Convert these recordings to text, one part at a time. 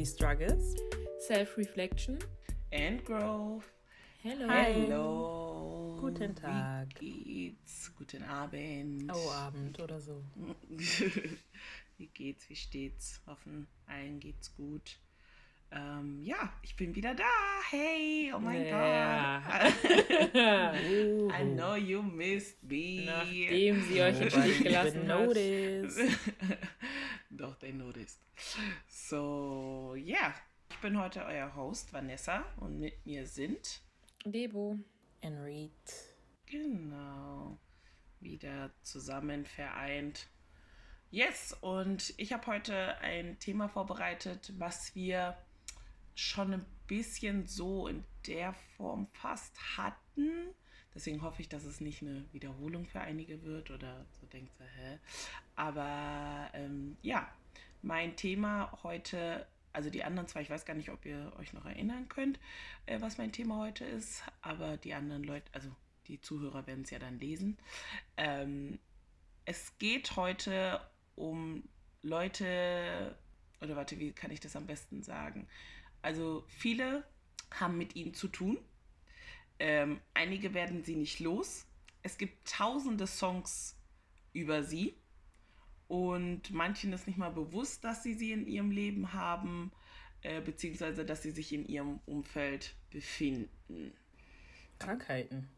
Daily Struggles, Self-Reflection and Growth. Hello. Hallo. Guten Tag. Wie geht's? Guten Abend. Oh, Abend oder so. wie geht's? Wie steht's? Hoffen, allen geht's gut. Ähm, ja, ich bin wieder da. Hey, oh mein Ja. Gott. Uh, I know you missed me. Nachdem sie euch im Stich gelassen hat. Doch, they noticed. So, ja. Ich bin heute euer Host, Vanessa, und mit mir sind, Debo. And read. genau, wieder zusammen vereint. Yes, und ich habe heute ein Thema vorbereitet, was wir schon ein bisschen so in der Form fast hatten. Deswegen hoffe ich, dass es nicht eine Wiederholung für einige wird oder so denkt ihr, hä? Aber ähm, ja, mein Thema heute, also die anderen zwei, ich weiß gar nicht, ob ihr euch noch erinnern könnt, äh, was mein Thema heute ist, aber die anderen Leute, also die Zuhörer werden es ja dann lesen. Ähm, es geht heute um Leute, oder warte, wie kann ich das am besten sagen? Also viele haben mit ihnen zu tun. Ähm, einige werden sie nicht los. Es gibt tausende Songs über sie. Und manchen ist nicht mal bewusst, dass sie sie in ihrem Leben haben, äh, beziehungsweise dass sie sich in ihrem Umfeld befinden. Krankheiten.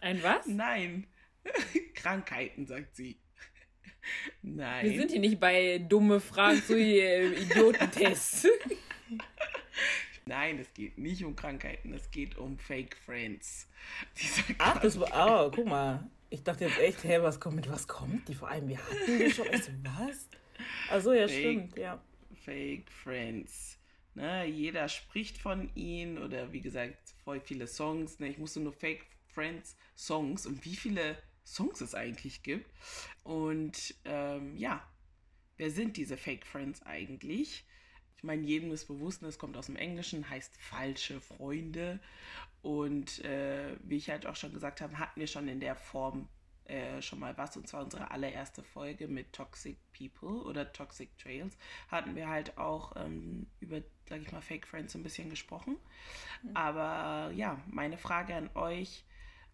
Ein was? Nein, Krankheiten, sagt sie. Nein. Wir sind hier nicht bei dumme Fragen zu äh, Idiotentests. Nein, es geht nicht um Krankheiten, es geht um Fake Friends. Ach, das war. Oh, guck mal. Ich dachte jetzt echt, hä, was kommt mit was kommt die? Vor allem, wir hatten die schon. Ich so, was? Achso, ja, Fake. stimmt, ja. Fake Friends. Ne, jeder spricht von ihnen oder wie gesagt, voll viele Songs. Ne, ich musste nur Fake Friends Songs und wie viele Songs es eigentlich gibt. Und ähm, ja, wer sind diese Fake Friends eigentlich? Ich meine, jedem ist bewusst, ne, es kommt aus dem Englischen, heißt falsche Freunde. Und äh, wie ich halt auch schon gesagt habe, hatten wir schon in der Form äh, schon mal was. Und zwar unsere allererste Folge mit Toxic People oder Toxic Trails hatten wir halt auch ähm, über, sag ich mal, Fake Friends so ein bisschen gesprochen. Aber ja, meine Frage an euch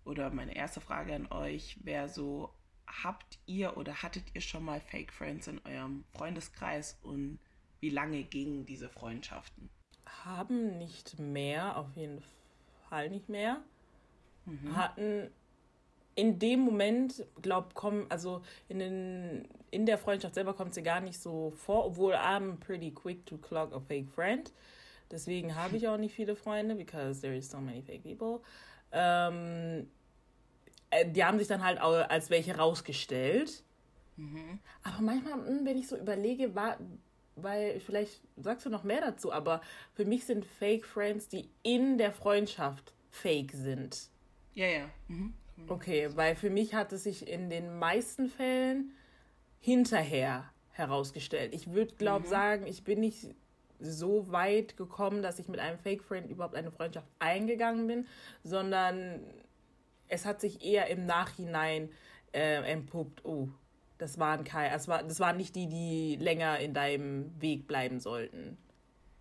oder meine erste Frage an euch wäre so, habt ihr oder hattet ihr schon mal Fake Friends in eurem Freundeskreis und wie lange gingen diese Freundschaften? Haben nicht mehr, auf jeden Fall nicht mehr. Hatten in dem Moment, glaub, kommen, also in, den, in der Freundschaft selber kommt sie gar nicht so vor, obwohl I'm pretty quick to clock a fake friend. Deswegen habe ich auch nicht viele Freunde, because there is so many fake people. Ähm, äh, die haben sich dann halt auch als welche rausgestellt. Aber manchmal, mh, wenn ich so überlege, war, weil vielleicht sagst du noch mehr dazu, aber für mich sind Fake Friends, die in der Freundschaft fake sind. Ja, ja. Mhm. Okay, weil für mich hat es sich in den meisten Fällen hinterher herausgestellt. Ich würde, glaube sagen, ich bin nicht so weit gekommen, dass ich mit einem Fake Friend überhaupt eine Freundschaft eingegangen bin, sondern es hat sich eher im Nachhinein äh, entpuppt, oh, das waren keine, das, war, das waren nicht die, die länger in deinem Weg bleiben sollten.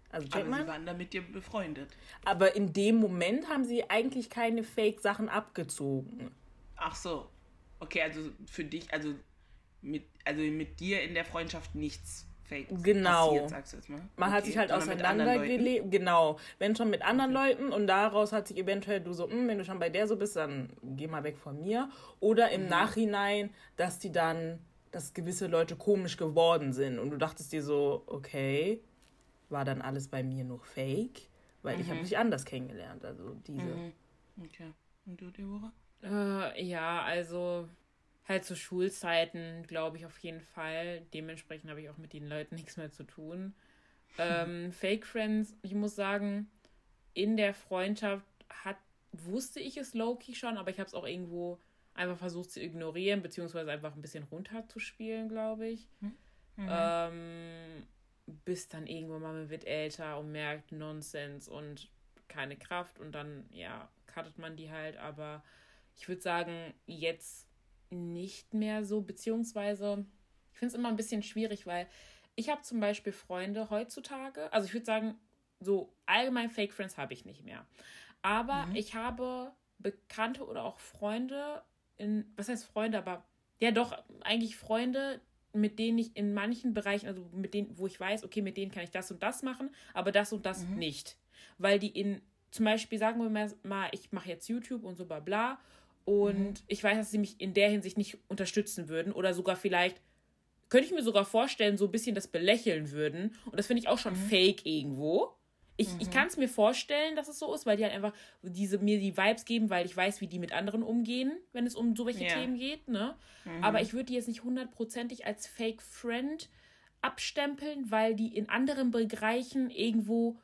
Also Aber man? sie waren da mit dir befreundet. Aber in dem Moment haben sie eigentlich keine Fake-Sachen abgezogen. Ach so. Okay, also für dich, also mit, also mit dir in der Freundschaft nichts Fake Genau. passiert, sagst du jetzt mal. Man hat Okay, sich halt auseinandergelebt. Genau. Wenn schon mit anderen Leuten und daraus hat sich eventuell du so, "Hm, wenn du schon bei der so bist, dann geh mal weg von mir. Oder Mhm. im Nachhinein, dass die dann, dass gewisse Leute komisch geworden sind und du dachtest dir so, okay, war dann alles bei mir nur fake? Weil ich habe dich anders kennengelernt. Also diese. Mhm. Okay. Und du, Deborah? äh, ja, also halt zu Schulzeiten, glaube ich auf jeden Fall. Dementsprechend habe ich auch mit den Leuten nichts mehr zu tun. Ähm, Fake Friends, ich muss sagen, in der Freundschaft hat, wusste ich es low-key schon, aber ich habe es auch irgendwo einfach versucht zu ignorieren, beziehungsweise einfach ein bisschen runterzuspielen, glaube ich. Ähm, bis dann irgendwann mal man wird älter und merkt Nonsens und keine Kraft und dann, ja, cuttet man die halt, aber ich würde sagen, jetzt nicht mehr so, beziehungsweise ich finde es immer ein bisschen schwierig, weil ich habe zum Beispiel Freunde heutzutage, also ich würde sagen, so allgemein Fake Friends habe ich nicht mehr. Aber mhm. ich habe Bekannte oder auch Freunde in, was heißt Freunde, aber ja doch, eigentlich Freunde, mit denen ich in manchen Bereichen, also mit denen, wo ich weiß, okay, mit denen kann ich das und das machen, aber das und das mhm. nicht. Weil die in, zum Beispiel sagen wir mal, ich mache jetzt YouTube und so bla bla und mhm. ich weiß, dass sie mich in der Hinsicht nicht unterstützen würden oder sogar vielleicht, könnte ich mir sogar vorstellen, so ein bisschen das belächeln würden. Und das finde ich auch schon mhm. fake irgendwo. Ich, mhm. ich kann es mir vorstellen, dass es so ist, weil die halt einfach diese, mir die Vibes geben, weil ich weiß, wie die mit anderen umgehen, wenn es um so welche yeah. Themen geht. Ne? Mhm. Aber ich würde die jetzt nicht hundertprozentig als Fake Friend abstempeln, weil die in anderen Bereichen irgendwo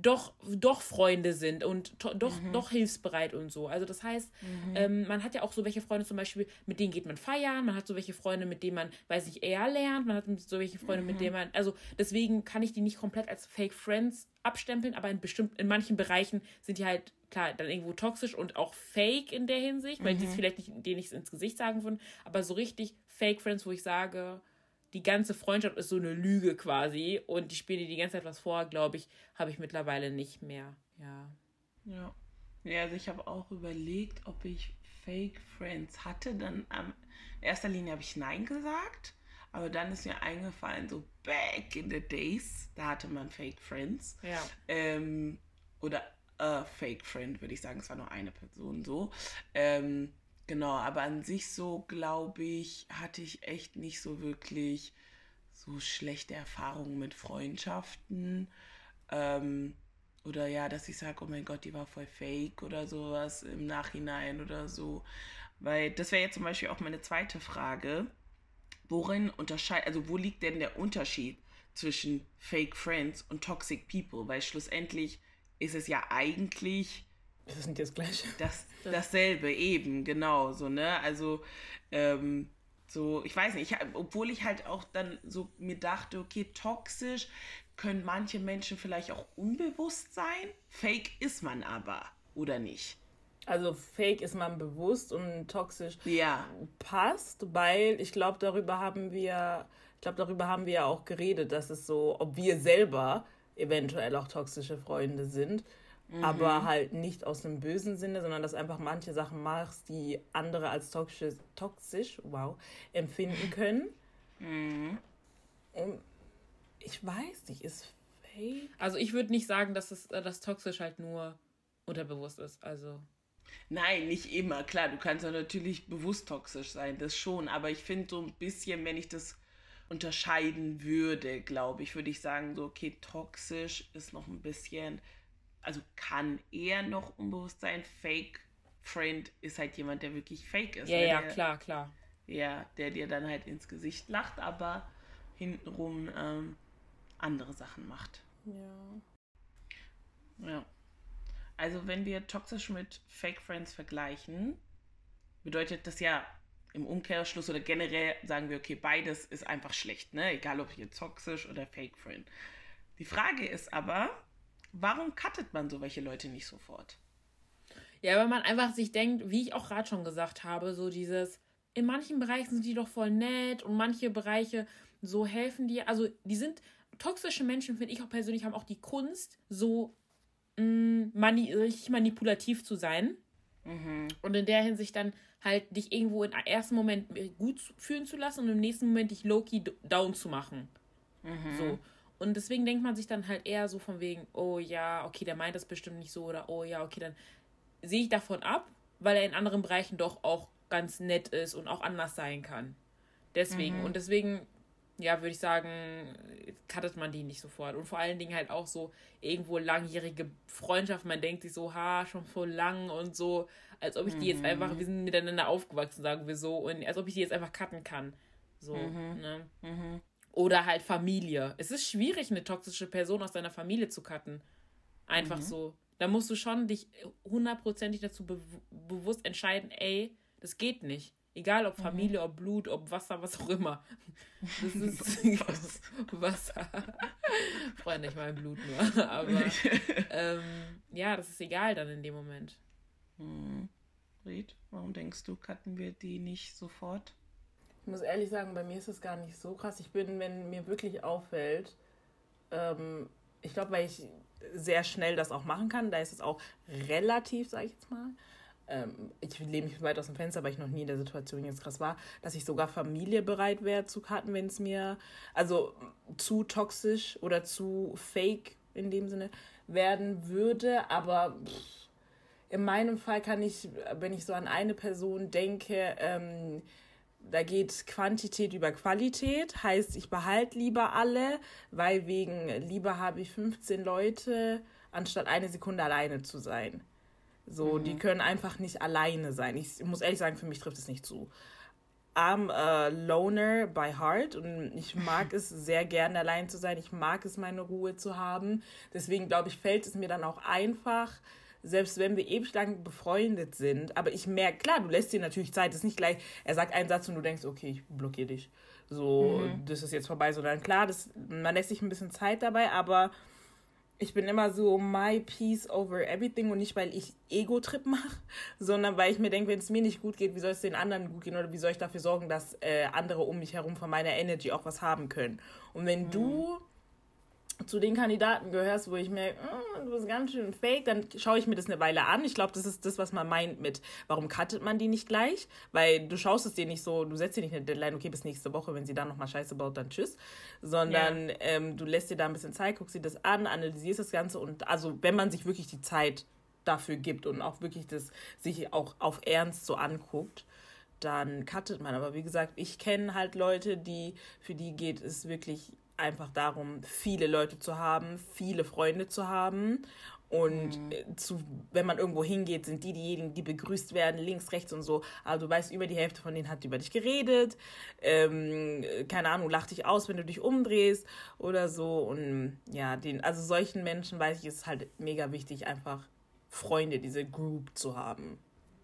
doch, doch Freunde sind und doch, mhm. doch hilfsbereit und so. Also das heißt, mhm. ähm, man hat ja auch so welche Freunde zum Beispiel, mit denen geht man feiern, man hat so welche Freunde, mit denen man, weiß ich, eher lernt, man hat so welche Freunde, mhm. mit denen man, also deswegen kann ich die nicht komplett als Fake Friends abstempeln, aber in bestimmten, in manchen Bereichen sind die halt, klar, dann irgendwo toxisch und auch fake in der Hinsicht, weil die es mhm. vielleicht nicht, denen nicht ins Gesicht sagen würden, aber so richtig Fake Friends, wo ich sage, die ganze Freundschaft ist so eine Lüge quasi und die spielen dir die ganze Zeit was vor, glaube ich, habe ich mittlerweile nicht mehr. Ja. Ja. Ja, also ich habe auch überlegt, ob ich Fake Friends hatte. Dann am erster Linie habe ich Nein gesagt. Aber dann ist mir eingefallen, so back in the days, da hatte man Fake Friends. Ja. Ähm, oder a Fake Friend, würde ich sagen. Es war nur eine Person so. Ähm, Genau, aber an sich so, glaube ich, hatte ich echt nicht so wirklich so schlechte Erfahrungen mit Freundschaften. Ähm, oder ja, dass ich sage, oh mein Gott, die war voll fake oder sowas im Nachhinein oder so. Weil das wäre jetzt zum Beispiel auch meine zweite Frage. Worin unterscheidet, also wo liegt denn der Unterschied zwischen Fake Friends und Toxic People? Weil schlussendlich ist es ja eigentlich das sind das Gleiche. Das, dasselbe, eben, genau, so, ne? Also, ähm, so, ich weiß nicht, ich, obwohl ich halt auch dann so mir dachte, okay, toxisch können manche Menschen vielleicht auch unbewusst sein. Fake ist man aber, oder nicht? Also fake ist man bewusst und toxisch ja. passt, weil ich glaube, darüber haben wir, ich glaube, darüber haben wir ja auch geredet, dass es so, ob wir selber eventuell auch toxische Freunde sind. Mhm. Aber halt nicht aus dem bösen Sinne, sondern dass einfach manche Sachen machst, die andere als toxisch, toxisch wow, empfinden können. Mhm. Und ich weiß nicht, ist fake. Also ich würde nicht sagen, dass es äh, das toxisch halt nur unterbewusst ist. Also. Nein, nicht immer. Klar, du kannst ja natürlich bewusst toxisch sein, das schon. Aber ich finde so ein bisschen, wenn ich das unterscheiden würde, glaube ich, würde ich sagen, so, okay, toxisch ist noch ein bisschen also kann er noch unbewusst sein. Fake Friend ist halt jemand, der wirklich fake ist. Ja, ne? ja, der, klar, klar. Ja, der dir dann halt ins Gesicht lacht, aber hintenrum ähm, andere Sachen macht. Ja. Ja. Also wenn wir toxisch mit Fake Friends vergleichen, bedeutet das ja im Umkehrschluss oder generell sagen wir, okay, beides ist einfach schlecht, ne? Egal ob hier toxisch oder Fake Friend. Die Frage ist aber, Warum cuttet man so welche Leute nicht sofort? Ja, weil man einfach sich denkt, wie ich auch gerade schon gesagt habe, so dieses, in manchen Bereichen sind die doch voll nett und manche Bereiche so helfen dir. Also die sind, toxische Menschen, finde ich auch persönlich, haben auch die Kunst, so mh, mm, mani richtig manipulativ zu sein. Mhm. Und in der Hinsicht dann halt dich irgendwo im ersten Moment gut fühlen zu lassen und im nächsten Moment dich low-key down zu machen. Mhm. So. Und deswegen denkt man sich dann halt eher so von wegen, oh ja, okay, der meint das bestimmt nicht so oder oh ja, okay, dann sehe ich davon ab, weil er in anderen Bereichen doch auch ganz nett ist und auch anders sein kann. Deswegen. Mhm. Und deswegen, ja, würde ich sagen, cuttet man die nicht sofort. Und vor allen Dingen halt auch so irgendwo langjährige Freundschaft. Man denkt sich so, ha, schon voll lang und so, als ob ich die jetzt einfach, mhm. wir sind miteinander aufgewachsen, sagen wir so, und als ob ich die jetzt einfach cutten kann. So, mhm. ne? Oder halt Familie. Es ist schwierig, eine toxische Person aus deiner Familie zu cutten. Einfach mhm. so. Da musst du schon dich hundertprozentig dazu be bewusst entscheiden, ey, das geht nicht. Egal ob mhm. Familie, mhm. ob Blut, ob Wasser, was auch immer. Das ist Wasser. Freunde, ich meine Blut nur. Aber ähm, ja, das ist egal dann in dem Moment. Mhm. Ried, warum denkst du, cutten wir die nicht sofort? Muss ehrlich sagen, bei mir ist es gar nicht so krass. Ich bin, wenn mir wirklich auffällt, ähm, ich glaube, weil ich sehr schnell das auch machen kann, da ist es auch relativ, sage ich jetzt mal, ähm, ich lehne mich weit aus dem Fenster, weil ich noch nie in der Situation jetzt krass war, dass ich sogar Familie bereit wäre zu cutten, wenn es mir, also zu toxisch oder zu fake in dem Sinne werden würde, aber pff, in meinem Fall kann ich, wenn ich so an eine Person denke, ähm, da geht Quantität über Qualität, heißt, ich behalte lieber alle, weil wegen lieber habe ich 15 Leute, anstatt eine Sekunde alleine zu sein. So, mhm. die können einfach nicht alleine sein. Ich muss ehrlich sagen, für mich trifft es nicht zu. I'm a loner by heart und ich mag es sehr gerne allein zu sein. Ich mag es, meine Ruhe zu haben. Deswegen glaube ich, fällt es mir dann auch einfach, selbst wenn wir ewig lang befreundet sind, aber ich merke, klar, du lässt dir natürlich Zeit, das ist nicht gleich, er sagt einen Satz und du denkst, okay, ich blockiere dich. So, mhm. das ist jetzt vorbei, sondern klar, das, man lässt sich ein bisschen Zeit dabei, aber ich bin immer so my peace over everything und nicht, weil ich Ego-Trip mache, sondern weil ich mir denke, wenn es mir nicht gut geht, wie soll es den anderen gut gehen oder wie soll ich dafür sorgen, dass äh, andere um mich herum von meiner Energy auch was haben können. Und wenn mhm. du zu den Kandidaten gehörst, wo ich merke, oh, du bist ganz schön fake, dann schaue ich mir das eine Weile an. Ich glaube, das ist das, was man meint mit, warum cuttet man die nicht gleich? Weil du schaust es dir nicht so, du setzt dir nicht eine Deadline, okay, bis nächste Woche, wenn sie dann nochmal Scheiße baut, dann tschüss. Sondern ja. ähm, du lässt dir da ein bisschen Zeit, guckst dir das an, analysierst das Ganze und also, wenn man sich wirklich die Zeit dafür gibt und auch wirklich das sich auch auf Ernst so anguckt, dann cuttet man. Aber wie gesagt, ich kenne halt Leute, die, für die geht es wirklich einfach darum, viele Leute zu haben, viele Freunde zu haben. Und mhm. zu, wenn man irgendwo hingeht, sind die diejenigen, die begrüßt werden, links, rechts und so. Aber du weißt, über die Hälfte von denen hat über dich geredet. Ähm, keine Ahnung, lacht dich aus, wenn du dich umdrehst oder so. Und ja, den, also solchen Menschen weiß ich, ist halt mega wichtig, einfach Freunde, diese Group zu haben.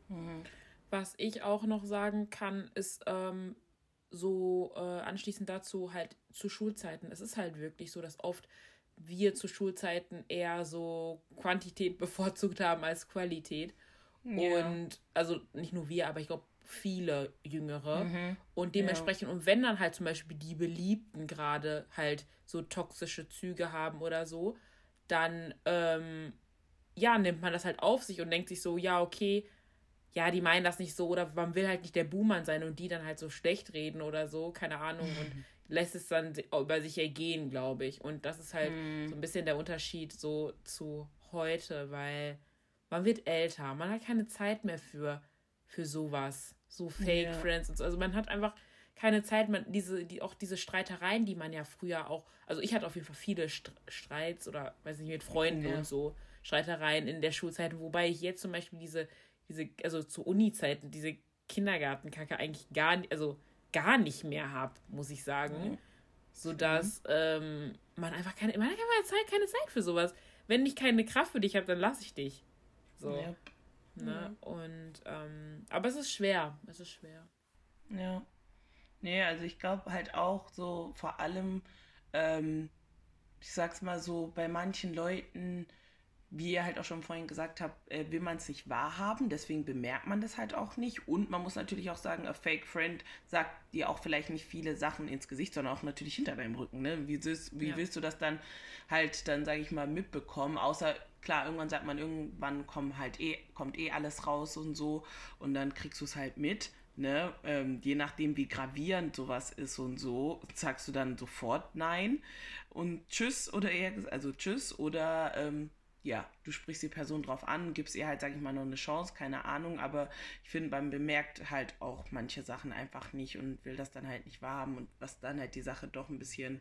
Mhm. Was ich auch noch sagen kann, ist, ähm, so äh, anschließend dazu halt zu Schulzeiten. Es ist halt wirklich so, dass oft wir zu Schulzeiten eher so Quantität bevorzugt haben als Qualität. Ja. Und also nicht nur wir, aber ich glaube viele Jüngere. Mhm. Und dementsprechend, ja. und wenn dann halt zum Beispiel die Beliebten gerade halt so toxische Züge haben oder so, dann ähm, ja, nimmt man das halt auf sich und denkt sich so, ja, okay, ja, die meinen das nicht so oder man will halt nicht der Buhmann sein und die dann halt so schlecht reden oder so, keine Ahnung, und mhm. lässt es dann über sich ergehen, glaube ich. Und das ist halt mhm. so ein bisschen der Unterschied so zu heute, weil man wird älter, man hat keine Zeit mehr für, für sowas, so Fake ja. Friends und so. Also man hat einfach keine Zeit, man, diese, die, auch diese Streitereien, die man ja früher auch, also ich hatte auf jeden Fall viele Streits oder weiß nicht, mit Freunden ja. und so, Streitereien in der Schulzeit, wobei ich jetzt zum Beispiel diese diese, also zu Uni-Zeiten, diese Kindergartenkacke eigentlich gar, also gar nicht mehr habe, muss ich sagen. Mhm. Sodass ähm, man einfach keine, man hat keine Zeit, keine Zeit für sowas. Wenn ich keine Kraft für dich habe, dann lasse ich dich. So. Yep. Ne? Mhm. Und, ähm, aber es ist schwer. Es ist schwer. Ja. Nee, also ich glaube halt auch so vor allem, ähm, ich sag's mal so, bei manchen Leuten, wie ihr halt auch schon vorhin gesagt habt, äh, will man es nicht wahrhaben, deswegen bemerkt man das halt auch nicht. Und man muss natürlich auch sagen, a fake friend sagt dir auch vielleicht nicht viele Sachen ins Gesicht, sondern auch natürlich hinter deinem Rücken. Ne? Wie, willst, wie ja. willst du das dann halt dann, sage ich mal, mitbekommen? Außer, klar, irgendwann sagt man, irgendwann kommt halt eh, kommt eh alles raus und so und dann kriegst du es halt mit. Ne, ähm, je nachdem, wie gravierend sowas ist und so, sagst du dann sofort Nein und Tschüss oder eher, also Tschüss oder ähm, ja, du sprichst die Person drauf an, gibst ihr halt, sag ich mal, noch eine Chance, keine Ahnung, aber ich finde, man bemerkt halt auch manche Sachen einfach nicht und will das dann halt nicht wahrhaben und was dann halt die Sache doch ein bisschen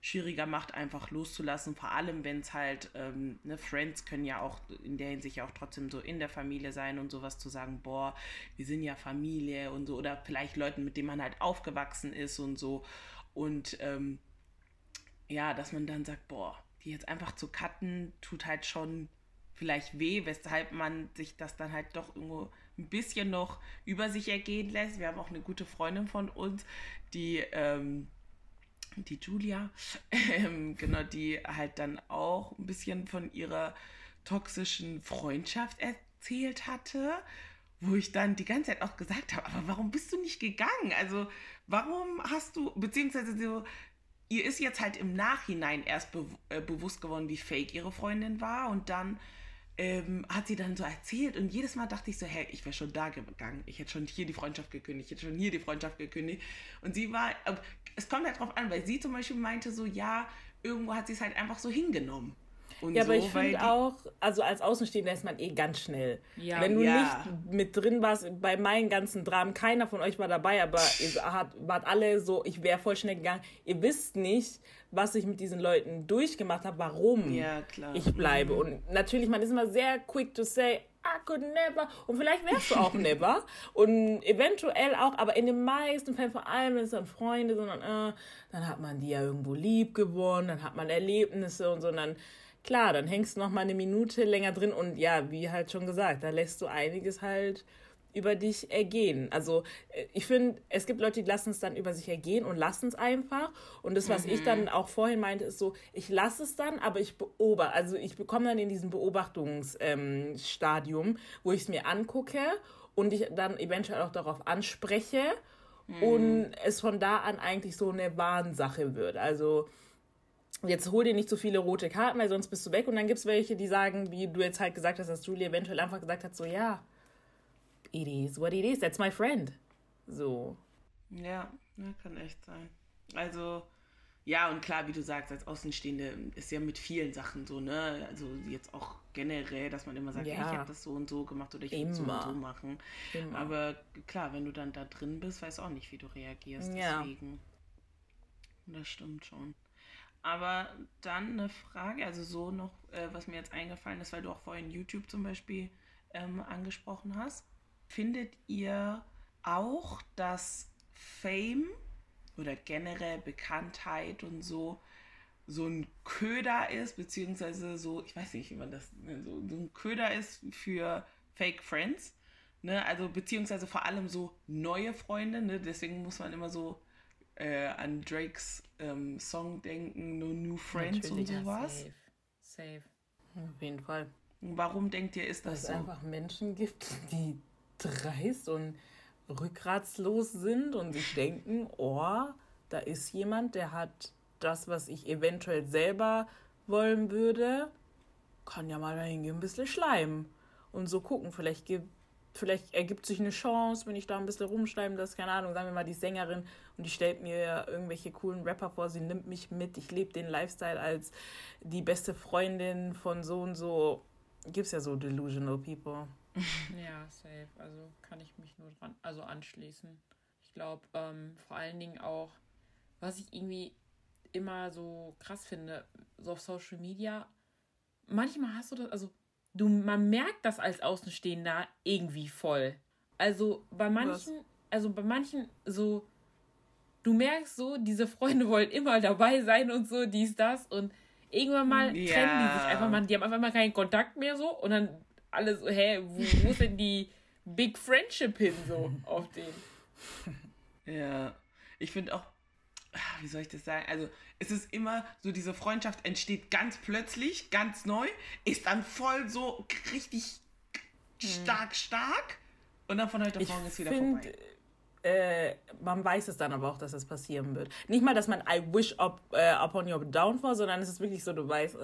schwieriger macht, einfach loszulassen, vor allem wenn es halt, ähm, ne, Friends können ja auch in der Hinsicht ja auch trotzdem so in der Familie sein und sowas zu sagen, boah, wir sind ja Familie und so, oder vielleicht Leuten, mit denen man halt aufgewachsen ist und so. Und ähm, ja, dass man dann sagt, boah, die jetzt einfach zu cutten, tut halt schon vielleicht weh, weshalb man sich das dann halt doch irgendwo ein bisschen noch über sich ergehen lässt. Wir haben auch eine gute Freundin von uns, die, ähm, die Julia, ähm, genau, die halt dann auch ein bisschen von ihrer toxischen Freundschaft erzählt hatte, wo ich dann die ganze Zeit auch gesagt habe, aber warum bist du nicht gegangen? Also warum hast du, beziehungsweise so, ihr ist jetzt halt im Nachhinein erst be äh, bewusst geworden, wie fake ihre Freundin war und dann ähm, hat sie dann so erzählt und jedes Mal dachte ich so, hey, ich wäre schon da gegangen. Ich hätte schon hier die Freundschaft gekündigt, ich hätte schon hier die Freundschaft gekündigt. Und sie war, es kommt halt drauf an, weil sie zum Beispiel meinte so, ja, irgendwo hat sie es halt einfach so hingenommen. Und ja, so, aber ich finde auch, also als Außenstehender ist man eh ganz schnell. Ja. Wenn du ja. nicht mit drin warst, bei meinen ganzen Dramen, keiner von euch war dabei, aber ihr hat, wart alle so, ich wäre voll schnell gegangen. Ihr wisst nicht, was ich mit diesen Leuten durchgemacht habe, warum ja, ich bleibe. Mhm. Und natürlich, man ist immer sehr quick to say, I could never. Und vielleicht wärst du auch never. Und eventuell auch, aber in den meisten Fällen, vor allem wenn es dann Freunde, sondern äh, dann hat man die ja irgendwo lieb gewonnen, dann hat man Erlebnisse und so. Und dann klar, dann hängst du noch mal eine Minute länger drin und ja, wie halt schon gesagt, da lässt du einiges halt über dich ergehen. Also äh, ich finde, es gibt Leute, die lassen es dann über sich ergehen und lassen es einfach. Und das, was mhm. ich dann auch vorhin meinte, ist so, ich lasse es dann, aber ich beobachte. Also ich bekomme dann in diesem Beobachtungsstadium, ähm, wo ich es mir angucke und ich dann eventuell auch darauf anspreche mhm. und es von da an eigentlich so eine Wahnsache wird. Also jetzt hol dir nicht so viele rote Karten, weil sonst bist du weg. Und dann gibt es welche, die sagen, wie du jetzt halt gesagt hast, dass Julie eventuell einfach gesagt hat, so ja, it is what it is, that's my friend. So. Ja, ja kann echt sein. Also, ja, und klar, wie du sagst, als Außenstehende ist ja mit vielen Sachen so, ne? Also jetzt auch generell, dass man immer sagt, ja. hey, ich habe das so und so gemacht oder ich will so und so machen. Immer. Aber klar, wenn du dann da drin bist, weißt du auch nicht, wie du reagierst. Ja. Deswegen. Das stimmt schon. Aber dann eine Frage, also so noch, äh, was mir jetzt eingefallen ist, weil du auch vorhin YouTube zum Beispiel ähm, angesprochen hast. Findet ihr auch, dass Fame oder generell Bekanntheit und so so ein Köder ist, beziehungsweise so, ich weiß nicht, wie man das, ne, so, so ein Köder ist für Fake Friends, ne, also beziehungsweise vor allem so neue Freunde, ne, deswegen muss man immer so äh, an Drakes ähm, Song denken, No New Friends Natürlich, und sowas. safe. safe. Auf jeden Fall. Warum denkt ihr, ist das Dass so? es einfach Menschen gibt, die dreist und rückgratslos sind und sich denken, oh, da ist jemand, der hat das, was ich eventuell selber wollen würde, kann ja mal dahin gehen, ein bisschen schleimen und so gucken. Vielleicht gibt vielleicht ergibt sich eine Chance, wenn ich da ein bisschen rumschreiben, das, keine Ahnung, sagen wir mal, die Sängerin und die stellt mir irgendwelche coolen Rapper vor, sie nimmt mich mit, ich lebe den Lifestyle als die beste Freundin von so und so. Gibt's ja so delusional people. Ja, safe. Also kann ich mich nur dran, also anschließen. Ich glaube, ähm, vor allen Dingen auch, was ich irgendwie immer so krass finde, so auf Social Media, manchmal hast du das, also du, man merkt das als Außenstehender irgendwie voll. Also bei manchen, Was? also bei manchen so, du merkst so, diese Freunde wollen immer dabei sein und so, dies, das und irgendwann mal ja. trennen die sich einfach mal, die haben einfach mal keinen Kontakt mehr so und dann alle so, hä, wo, wo ist denn die Big Friendship hin so auf den? Ja, ich finde auch wie soll ich das sagen? Also es ist immer so, diese Freundschaft entsteht ganz plötzlich, ganz neu, ist dann voll so richtig stark, stark und dann von heute auf morgen ist wieder find, vorbei. Äh, man weiß es dann aber auch, dass es passieren wird. Nicht mal, dass man I wish up, uh, upon your downfall, sondern es ist wirklich so, du weißt, uh,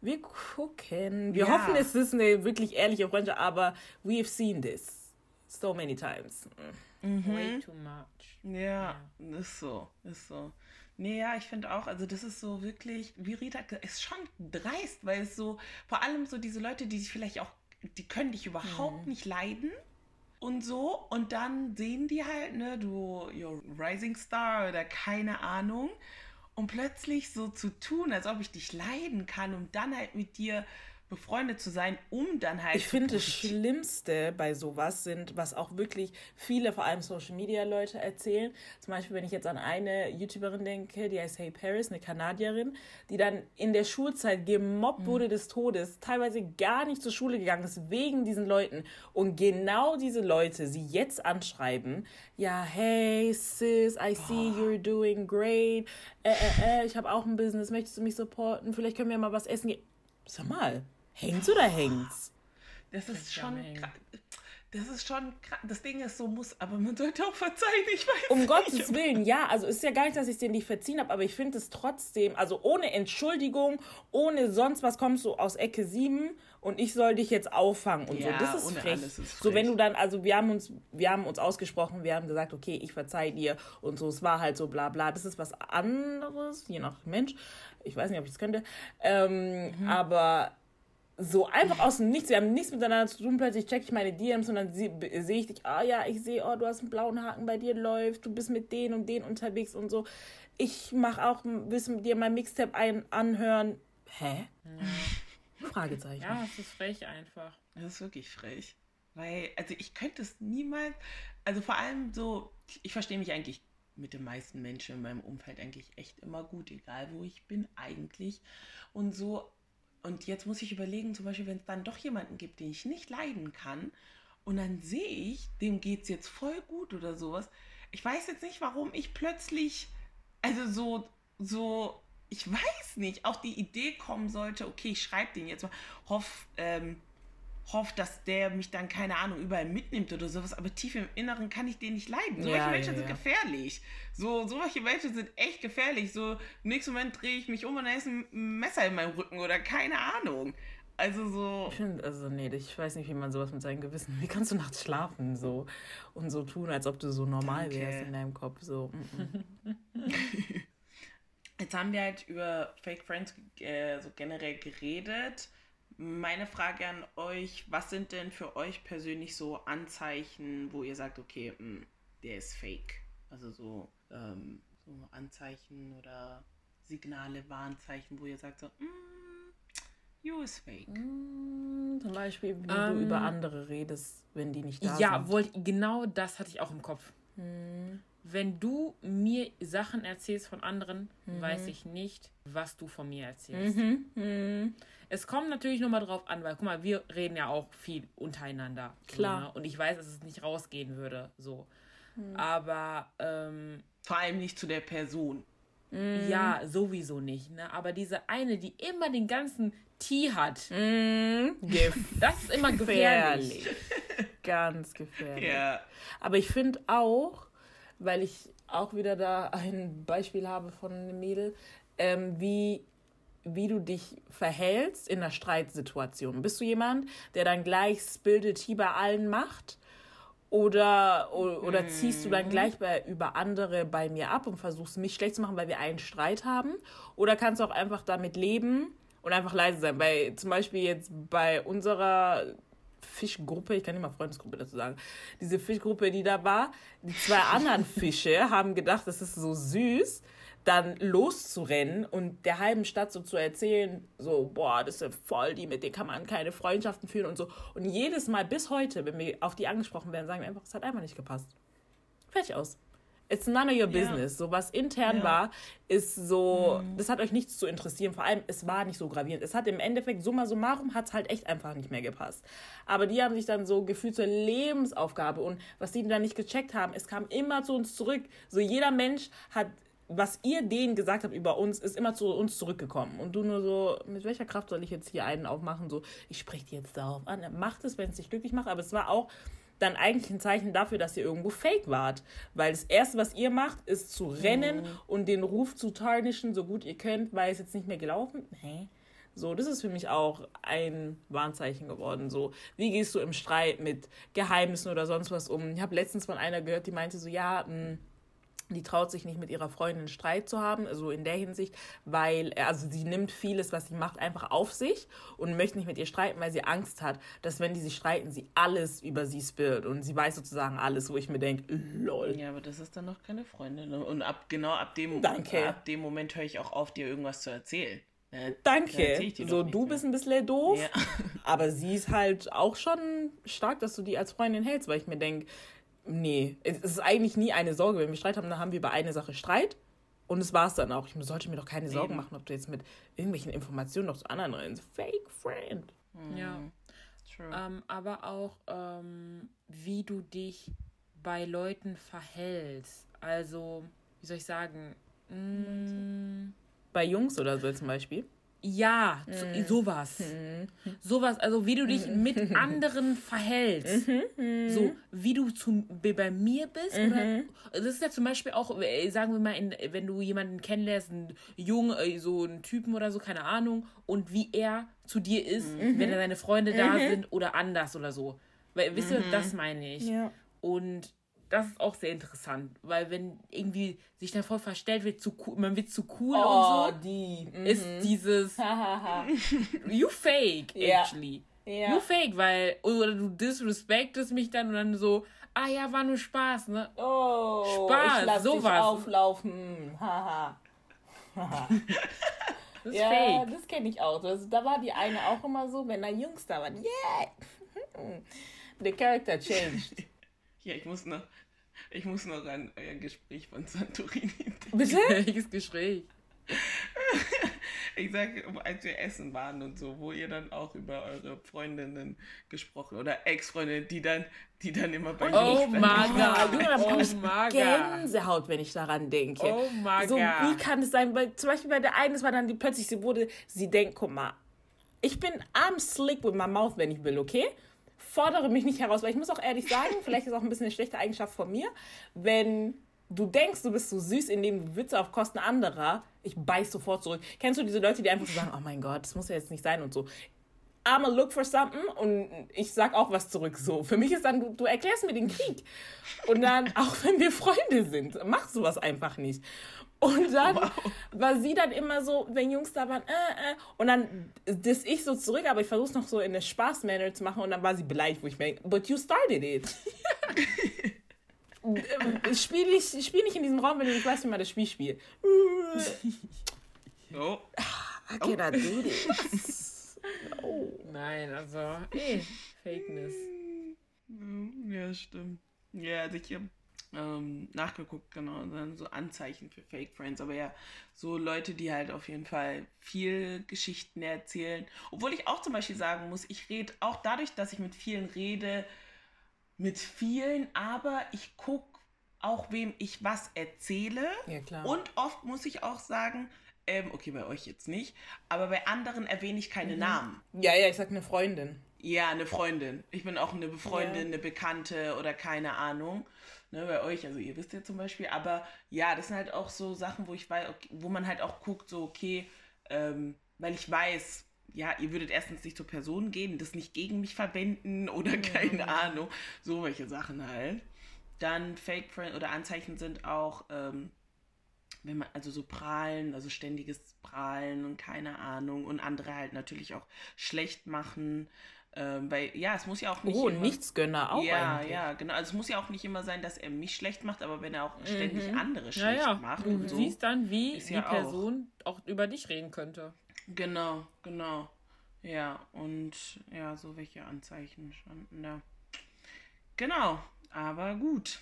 wir gucken. Wir ja. hoffen, es ist eine wirklich ehrliche Freundschaft, aber we've seen this so many times. Mhm. Way too much. Ja, ja, ist so, ist so. Nee, ja, ich finde auch, also das ist so wirklich, wie Rita, ist schon dreist, weil es so, vor allem so diese Leute, die sich vielleicht auch, die können dich überhaupt mhm. nicht leiden und so und dann sehen die halt, ne, du, your Rising Star oder keine Ahnung und plötzlich so zu tun, als ob ich dich leiden kann, um dann halt mit dir befreundet zu sein, um dann halt. Ich finde, das Schlimmste bei sowas sind, was auch wirklich viele, vor allem Social Media Leute erzählen. Zum Beispiel, wenn ich jetzt an eine YouTuberin denke, die heißt Hey Paris, eine Kanadierin, die dann in der Schulzeit gemobbt mhm. wurde des Todes, teilweise gar nicht zur Schule gegangen ist, wegen diesen Leuten. Und genau diese Leute sie jetzt anschreiben, ja, hey sis, I see oh. you're doing great. Äh, äh, äh, ich habe auch ein Business, möchtest du mich supporten? Vielleicht können wir mal was essen gehen. Sag mal, Hängt's oder hängt's? Das ist schon. das ist schon, das Ding ist so, muss, aber man sollte auch verzeihen, ich weiß Um nicht. Gottes Willen, ja, also ist ja gar nicht, dass ich es dir nicht verziehen habe, aber ich finde es trotzdem, also ohne Entschuldigung, ohne sonst was kommst du aus Ecke 7 und ich soll dich jetzt auffangen und Ja, so. Das ist ohne frech. alles ist So, wenn frech. du dann, also wir haben uns, wir haben uns ausgesprochen, wir haben gesagt, okay, ich verzeih dir und so, es war halt so bla bla. Das ist was anderes, je nach Mensch. Ich weiß nicht, ob ich es könnte. Ähm, Mhm. Aber so einfach aus dem Nichts, wir haben nichts miteinander zu tun, plötzlich check ich meine DMs und dann sehe seh ich dich, ah ja, ich sehe, oh, du hast einen blauen Haken, bei dir läuft, du bist mit denen und denen unterwegs und so. Ich mache auch, willst du mit dir mein Mixtape ein anhören? Hä? Fragezeichen. Ja, es ist frech einfach. Das ist wirklich frech. Weil, also ich könnte es niemals, also vor allem so, ich verstehe mich eigentlich mit den meisten Menschen in meinem Umfeld eigentlich echt immer gut, egal wo ich bin eigentlich. Und so, und jetzt muss ich überlegen, zum Beispiel, wenn es dann doch jemanden gibt, den ich nicht leiden kann, und dann sehe ich, dem geht es jetzt voll gut oder sowas. Ich weiß jetzt nicht, warum ich plötzlich, also so, so, ich weiß nicht, auf die Idee kommen sollte, okay, ich schreibe den jetzt mal, hoff, ähm, hoff, dass der mich dann, keine Ahnung, überall mitnimmt oder sowas, aber tief im Inneren kann ich den nicht leiden. Solche Ja, Menschen ja, sind ja. gefährlich. So, solche Menschen sind echt gefährlich. So, im nächsten Moment drehe ich mich um und da ist ein Messer in meinem Rücken oder keine Ahnung. Also so. Ich finde, also nee, ich weiß nicht, wie man sowas mit seinem Gewissen. Wie kannst du nachts schlafen so und so tun, als ob du so normal Danke. wärst in deinem Kopf so. mm, mm. Jetzt haben wir halt über Fake Friends äh, so generell geredet. Meine Frage an euch, was sind denn für euch persönlich so Anzeichen, wo ihr sagt, okay, mh, der ist fake? Also so, ähm, so Anzeichen oder Signale, Warnzeichen, wo ihr sagt so, mh, you is fake. Mm, Zum Beispiel, wie du Ähm, über andere redest, wenn die nicht da Ja, sind. wollt, genau das hatte ich auch im Kopf. Wenn du mir Sachen erzählst von anderen, weiß ich nicht, was du von mir erzählst. Mhm. Mhm. Es kommt natürlich nochmal drauf an, weil guck mal, wir reden ja auch viel untereinander. Klar. So, ne? Und ich weiß, dass es nicht rausgehen würde. So. Aber ähm, Vor allem nicht zu der Person. ja, sowieso nicht. Ne? Aber diese eine, die immer den ganzen Tee hat, Mhm. das ist immer gefährlich. Ganz gefährlich. Ja. Aber ich finde auch, weil ich auch wieder da ein Beispiel habe von einem Mädel, ähm, wie, wie du dich verhältst in einer Streitsituation. Bist du jemand, der dann gleich Spilled Tea bei allen macht? Oder, oder, oder ziehst du dann gleich bei, über andere bei mir ab und versuchst mich schlecht zu machen, weil wir einen Streit haben? Oder kannst du auch einfach damit leben und einfach leise sein? Bei, zum Beispiel jetzt bei unserer Fischgruppe, ich kann nicht mal Freundesgruppe dazu sagen, diese Fischgruppe, die da war, die zwei anderen Fische haben gedacht, das ist so süß, dann loszurennen und der halben Stadt so zu erzählen, so, boah, das sind voll die, mit denen kann man keine Freundschaften führen und so. Und jedes Mal bis heute, wenn wir auf die angesprochen werden, sagen wir einfach, es hat einfach nicht gepasst. Fertig aus. It's none of your business. So was intern Ja. war, ist so, das hat euch nichts zu interessieren. Vor allem, es war nicht so gravierend. Es hat im Endeffekt, summa summarum, hat es halt echt einfach nicht mehr gepasst. Aber die haben sich dann so gefühlt zur Lebensaufgabe und was die dann nicht gecheckt haben, es kam immer zu uns zurück. So jeder Mensch hat, was ihr denen gesagt habt über uns, ist immer zu uns zurückgekommen. Und du nur so, mit welcher Kraft soll ich jetzt hier einen aufmachen? So, ich spreche die jetzt darauf an. Macht es, wenn es dich glücklich macht. Aber es war auch dann eigentlich ein Zeichen dafür, dass ihr irgendwo fake wart. Weil das Erste, was ihr macht, ist zu rennen und den Ruf zu tarnischen, so gut ihr könnt, weil es jetzt nicht mehr gelaufen. Hä? So, das ist für mich auch ein Warnzeichen geworden. So, wie gehst du im Streit mit Geheimnissen oder sonst was um? Ich habe letztens von einer gehört, die meinte so, ja, mh, die traut sich nicht mit ihrer Freundin Streit zu haben, also in der Hinsicht, weil, also sie nimmt vieles, was sie macht, einfach auf sich und möchte nicht mit ihr streiten, weil sie Angst hat, dass wenn die sich streiten, sie alles über sie spillt und sie weiß sozusagen alles, wo ich mir denke, lol. Ja, aber das ist dann noch keine Freundin. ne? Und ab genau ab dem, Danke. ab dem Moment höre ich auch auf, dir irgendwas zu erzählen. Dann Danke. So, du bist ein bisschen doof, Ja. aber sie ist halt auch schon stark, dass du die als Freundin hältst, weil ich mir denke, nee, es ist eigentlich nie eine Sorge. Wenn wir Streit haben, dann haben wir über eine Sache Streit und es war es dann auch. Ich sollte mir doch keine Sorgen Eben. machen, ob du jetzt mit irgendwelchen Informationen noch zu anderen rennst. Fake Friend. Ja. True. Ähm, aber auch, ähm, wie du dich bei Leuten verhältst. Also, wie soll ich sagen? Mm, Bei Jungs oder so zum Beispiel. Ja, mhm. sowas. Mhm. Sowas, also wie du dich mhm. mit anderen verhältst. Mhm. So, wie du zum, bei mir bist. Oder, mhm. das ist ja zum Beispiel auch, äh, sagen wir mal, in, wenn du jemanden kennenlernst, einen Jungen, äh, so einen Typen oder so, keine Ahnung, und wie er zu dir ist, mhm. wenn seine Freunde da sind oder anders oder so. Weil, wisst ihr, das meine ich. Ja. Und das ist auch sehr interessant, weil wenn irgendwie sich dann voll verstellt wird, zu cool, man wird zu cool oh, und so, die. Mhm. ist dieses you fake yeah. actually. Yeah. You fake, weil oder du disrespectest mich dann und dann so, ah ja, war nur Spaß, ne? Oh, Spaß, ich lass sowas. Dich auflaufen. Haha. das ist ja, fake. das kenne ich auch. Also, da war die eine auch immer so, wenn da Jungs da waren, yeah. The character changed. Ja, ich muss noch, ich muss noch an euer Gespräch von Santorini denken. Bitte? Welches Gespräch? Ich sage, als wir essen waren und so, wo ihr dann auch über eure Freundinnen gesprochen oder Ex-Freundinnen, die dann, die dann immer bei Oh Maga, du oh, Maga. Gänsehaut, wenn ich daran denke. Oh Maga. So, wie kann es sein? Weil, zum Beispiel bei der einen, es war dann die plötzlich, sie wurde, sie denkt, guck mal, ich bin I'm slick with my mouth, wenn ich will, okay? Fordere mich nicht heraus, weil ich muss auch ehrlich sagen, vielleicht ist auch ein bisschen eine schlechte Eigenschaft von mir, wenn du denkst, du bist so süß, indem du Witze auf Kosten anderer, ich beiß sofort zurück. Kennst du diese Leute, die einfach so sagen, oh mein Gott, das muss ja jetzt nicht sein und so. I'm a look for something und ich sag auch was zurück so. Für mich ist dann, du, du erklärst mir den Krieg. Und dann, auch wenn wir Freunde sind, mach sowas einfach nicht. Und dann wow. war sie dann immer so, wenn Jungs da waren, äh, äh, und dann das ich so zurück, aber ich versuche es noch so in eine Spaßmanner zu machen und dann war sie beleidigt, wo ich mir, but you started it. spiel, nicht, spiel nicht in diesem Raum, wenn du nicht weißt, wie man das Spiel spielt. oh. I cannot oh. do this. No. Nein, also, eh, Fakeness. Ja, stimmt. Ja, also ich habe ähm, nachgeguckt, genau, dann so Anzeichen für Fake Friends, aber ja, so Leute, die halt auf jeden Fall viel Geschichten erzählen. Obwohl ich auch zum Beispiel sagen muss, ich rede auch dadurch, dass ich mit vielen rede, mit vielen, aber ich gucke auch, wem ich was erzähle. Ja, klar. Und oft muss ich auch sagen, ähm, okay, bei euch jetzt nicht, aber bei anderen erwähne ich keine mhm. Namen. Ja, ja, ich sag eine Freundin. Ja, eine Freundin. Ich bin auch eine Freundin, ja. eine Bekannte oder keine Ahnung ne, bei euch, also ihr wisst ja zum Beispiel, aber ja, das sind halt auch so Sachen, wo ich weiß, okay, wo man halt auch guckt, so, okay, ähm, weil ich weiß, ja, ihr würdet erstens nicht zur Person gehen, das nicht gegen mich verwenden oder keine mhm. Ahnung, so welche Sachen halt. Dann Fake Friend oder Anzeichen sind auch, ähm, wenn man, also so prahlen, also ständiges Prahlen und keine Ahnung und andere halt natürlich auch schlecht machen. Ähm, weil, ja, es muss ja auch nicht. Oh, immer, Nichtsgönner auch. Ja, eigentlich. ja, genau. Also, es muss ja auch nicht immer sein, dass er mich schlecht macht, aber wenn er auch ständig mhm. andere schlecht ja, ja. macht. Du und so, siehst dann, wie die ja Person auch. auch über dich reden könnte. Genau, genau. Ja, und ja, so welche Anzeichen standen da. Genau, aber gut.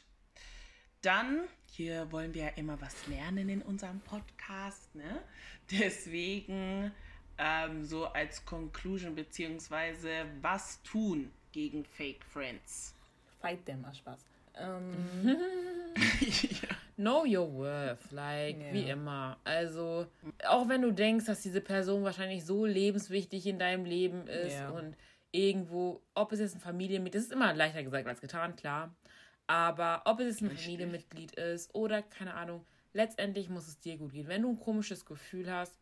Dann, hier wollen wir ja immer was lernen in unserem Podcast, ne? Deswegen ähm, so als Conclusion beziehungsweise was tun gegen Fake Friends? Fight them, ach Spaß. Ähm, ja. Know your worth, like yeah. wie immer. Also, auch wenn du denkst, dass diese Person wahrscheinlich so lebenswichtig in deinem Leben ist yeah. und irgendwo, ob es jetzt ein Familienmitglied ist, ist immer leichter gesagt als getan, klar. Aber ob es ein Familienmitglied ist oder keine Ahnung, letztendlich muss es dir gut gehen. Wenn du ein komisches Gefühl hast,